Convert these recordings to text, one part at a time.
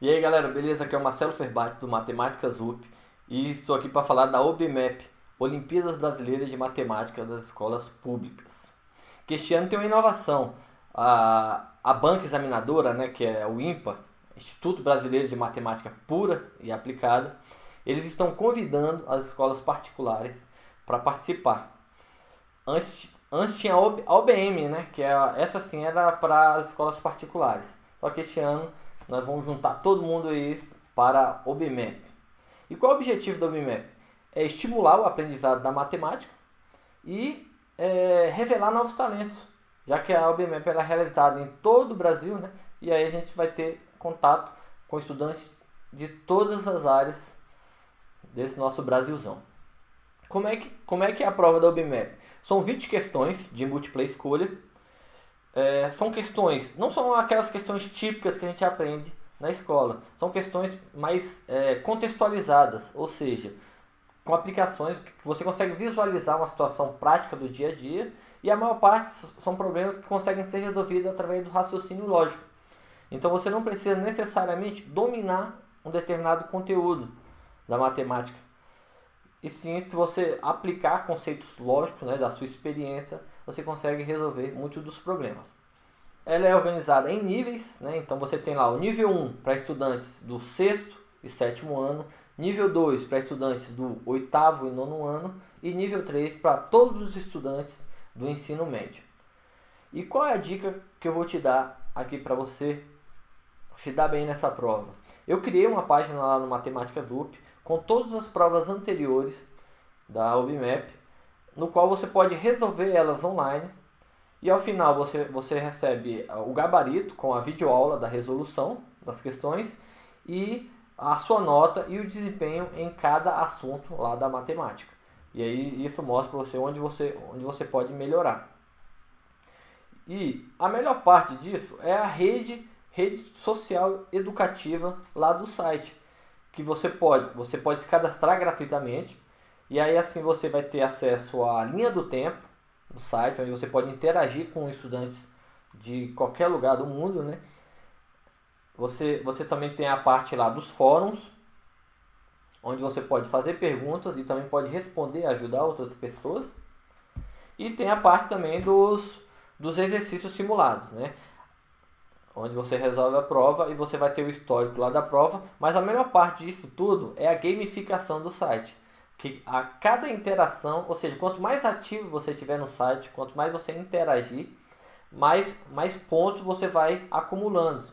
E aí galera, beleza? Aqui é o Marcelo Ferbati do Matemáticas UP e estou aqui para falar da OBMAP, Olimpíadas Brasileiras de Matemática das Escolas Públicas. Que este ano tem uma inovação. A, a banca examinadora, né, que é o INPA, Instituto Brasileiro de Matemática Pura e Aplicada, eles estão convidando as escolas particulares para participar. Antes, antes tinha a OBM, né, que é, essa sim era para as escolas particulares. Só que este ano nós vamos juntar todo mundo aí para o BMAP. E qual é o objetivo do BMAP? É estimular o aprendizado da matemática e é, revelar novos talentos, já que a OBMAP é realizada em todo o Brasil, né? E aí a gente vai ter contato com estudantes de todas as áreas desse nosso Brasilzão. Como é que, como é, que é a prova da OBMAP? São 20 questões de múltipla escolha é, são questões, não são aquelas questões típicas que a gente aprende na escola, são questões mais é, contextualizadas, ou seja, com aplicações que você consegue visualizar uma situação prática do dia a dia e a maior parte são problemas que conseguem ser resolvidos através do raciocínio lógico. Então você não precisa necessariamente dominar um determinado conteúdo da matemática. E sim, se você aplicar conceitos lógicos né, da sua experiência, você consegue resolver muitos dos problemas. Ela é organizada em níveis, né? então você tem lá o nível 1 para estudantes do sexto e sétimo ano, nível 2 para estudantes do oitavo e nono ano e nível 3 para todos os estudantes do ensino médio. E qual é a dica que eu vou te dar aqui para você se dar bem nessa prova? Eu criei uma página lá no Matemática Zup com todas as provas anteriores da OBMAP no qual você pode resolver elas online e ao final você, você recebe o gabarito com a videoaula da resolução das questões e a sua nota e o desempenho em cada assunto lá da matemática. E aí isso mostra para você onde você onde você pode melhorar. E a melhor parte disso é a rede rede social educativa lá do site, que você pode você pode se cadastrar gratuitamente e aí assim você vai ter acesso à linha do tempo do site, onde você pode interagir com estudantes de qualquer lugar do mundo, né? Você, você também tem a parte lá dos fóruns, onde você pode fazer perguntas e também pode responder, ajudar outras pessoas. E tem a parte também dos, dos exercícios simulados, né? Onde você resolve a prova e você vai ter o histórico lá da prova. Mas a melhor parte disso tudo é a gamificação do site que a cada interação, ou seja, quanto mais ativo você tiver no site, quanto mais você interagir, mais, mais pontos você vai acumulando.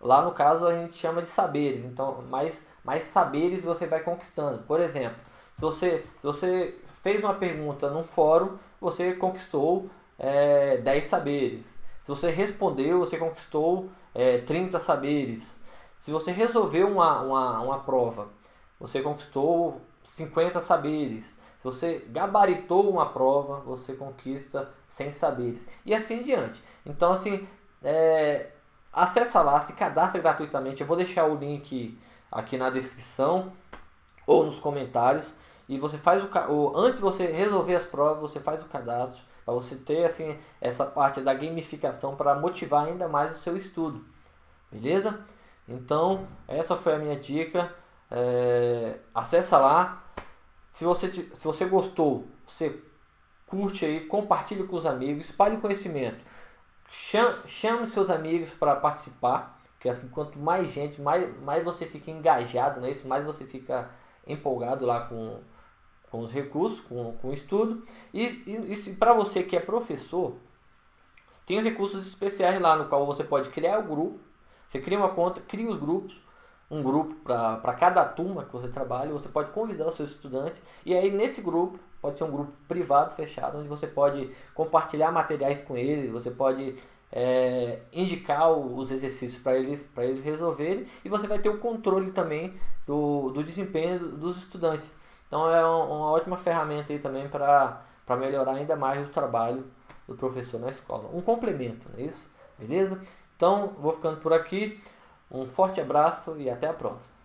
Lá no caso a gente chama de saberes, então mais, mais saberes você vai conquistando. Por exemplo, se você, se você fez uma pergunta num fórum, você conquistou é, 10 saberes. Se você respondeu, você conquistou é, 30 saberes. Se você resolveu uma, uma, uma prova, você conquistou 50 saberes. Se você gabaritou uma prova, você conquista 100 saberes. E assim diante. Então, assim, é, acessa lá, se cadastra gratuitamente. Eu vou deixar o link aqui na descrição ou nos comentários. E você faz o, o antes de você resolver as provas, você faz o cadastro para você ter assim essa parte da gamificação para motivar ainda mais o seu estudo. Beleza? Então, essa foi a minha dica. É, acessa lá. Se você, se você gostou, você curte aí, compartilhe com os amigos, espalhe o conhecimento. Chame, chame seus amigos para participar, porque assim, quanto mais gente, mais, mais você fica engajado nisso, mais você fica empolgado lá com, com os recursos, com, com o estudo. E, e, e para você que é professor, tem recursos especiais lá no qual você pode criar o grupo. Você cria uma conta, cria os grupos, um grupo para cada turma que você trabalha, você pode convidar os seus estudantes e aí nesse grupo, pode ser um grupo privado, fechado, onde você pode compartilhar materiais com eles, você pode é, indicar os exercícios para eles, eles resolverem e você vai ter o controle também do, do desempenho dos estudantes. Então é uma ótima ferramenta aí também para melhorar ainda mais o trabalho do professor na escola. Um complemento, não é isso? Beleza? Então, vou ficando por aqui. Um forte abraço e até a próxima.